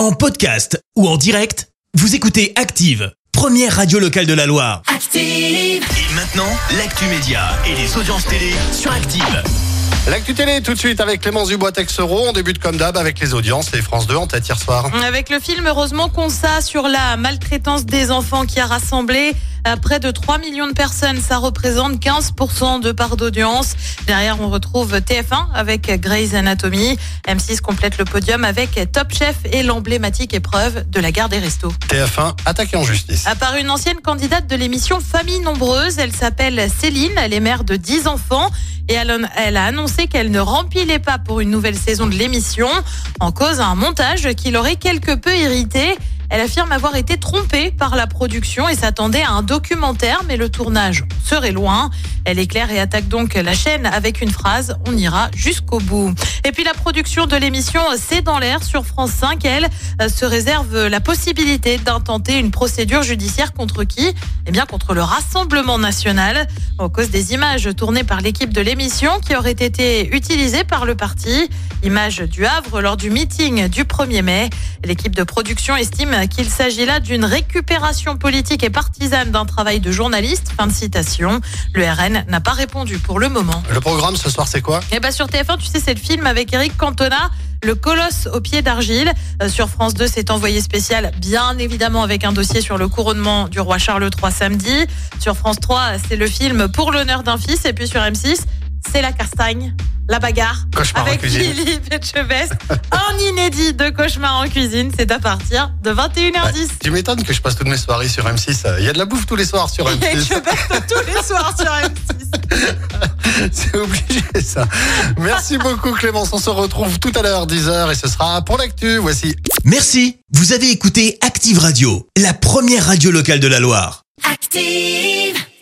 En podcast ou en direct, vous écoutez Active, première radio locale de la Loire. Active. Et maintenant, l'actu média et les audiences télé sur Active. L'actu télé tout de suite avec Clémence Dubois-Texero. On débute comme d'hab avec les audiences. Les France 2 en tête hier soir. Avec le film Heureusement Consa sur la maltraitance des enfants qui a rassemblé près de 3 millions de personnes. Ça représente 15% de part d'audience. Derrière, on retrouve TF1 avec Grey's Anatomy. M6 complète le podium avec Top Chef et l'emblématique épreuve de la gare des restos. TF1 attaqué en justice. À part une ancienne candidate de l'émission Famille Nombreuse, elle s'appelle Céline, elle est mère de 10 enfants et elle, a annoncé qu'elle ne remplissait pas pour une nouvelle saison de l'émission en cause un montage qui l'aurait quelque peu irrité. Elle affirme avoir été trompée par la production et s'attendait à un documentaire, mais le tournage serait loin. Elle éclaire et attaque donc la chaîne avec une phrase On ira jusqu'au bout. Et puis la production de l'émission C'est dans l'air sur France 5, elle euh, se réserve la possibilité d'intenter une procédure judiciaire contre qui? Eh bien contre le Rassemblement national, en cause des images tournées par l'équipe de l'émission qui auraient été utilisées par le parti. Images du Havre lors du meeting du 1er mai. L'équipe de production estime qu'il s'agit là d'une récupération politique et partisane d'un travail de journaliste. Fin de citation. Le RN n'a pas répondu pour le moment. Le programme ce soir, c'est quoi? Eh ben sur TF1, tu sais, c'est le film avec Eric Cantona. Le colosse au pied d'argile. Euh, sur France 2, c'est envoyé spécial, bien évidemment, avec un dossier sur le couronnement du roi Charles III samedi. Sur France 3, c'est le film Pour l'honneur d'un fils. Et puis sur M6, c'est la castagne, la bagarre Cauchemar en avec cuisine. Philippe Etchebest. un inédit de cauchemar en cuisine. C'est à partir de 21h10. Tu m'étonnes que je passe toutes mes soirées sur M6. Il y a de la bouffe tous les soirs sur Il y a M6. Tous les soirs sur M6. C'est obligé ça. Merci beaucoup Clémence. On se retrouve tout à l'heure 10h et ce sera pour l'actu. Voici Merci, vous avez écouté Active Radio, la première radio locale de la Loire. Active.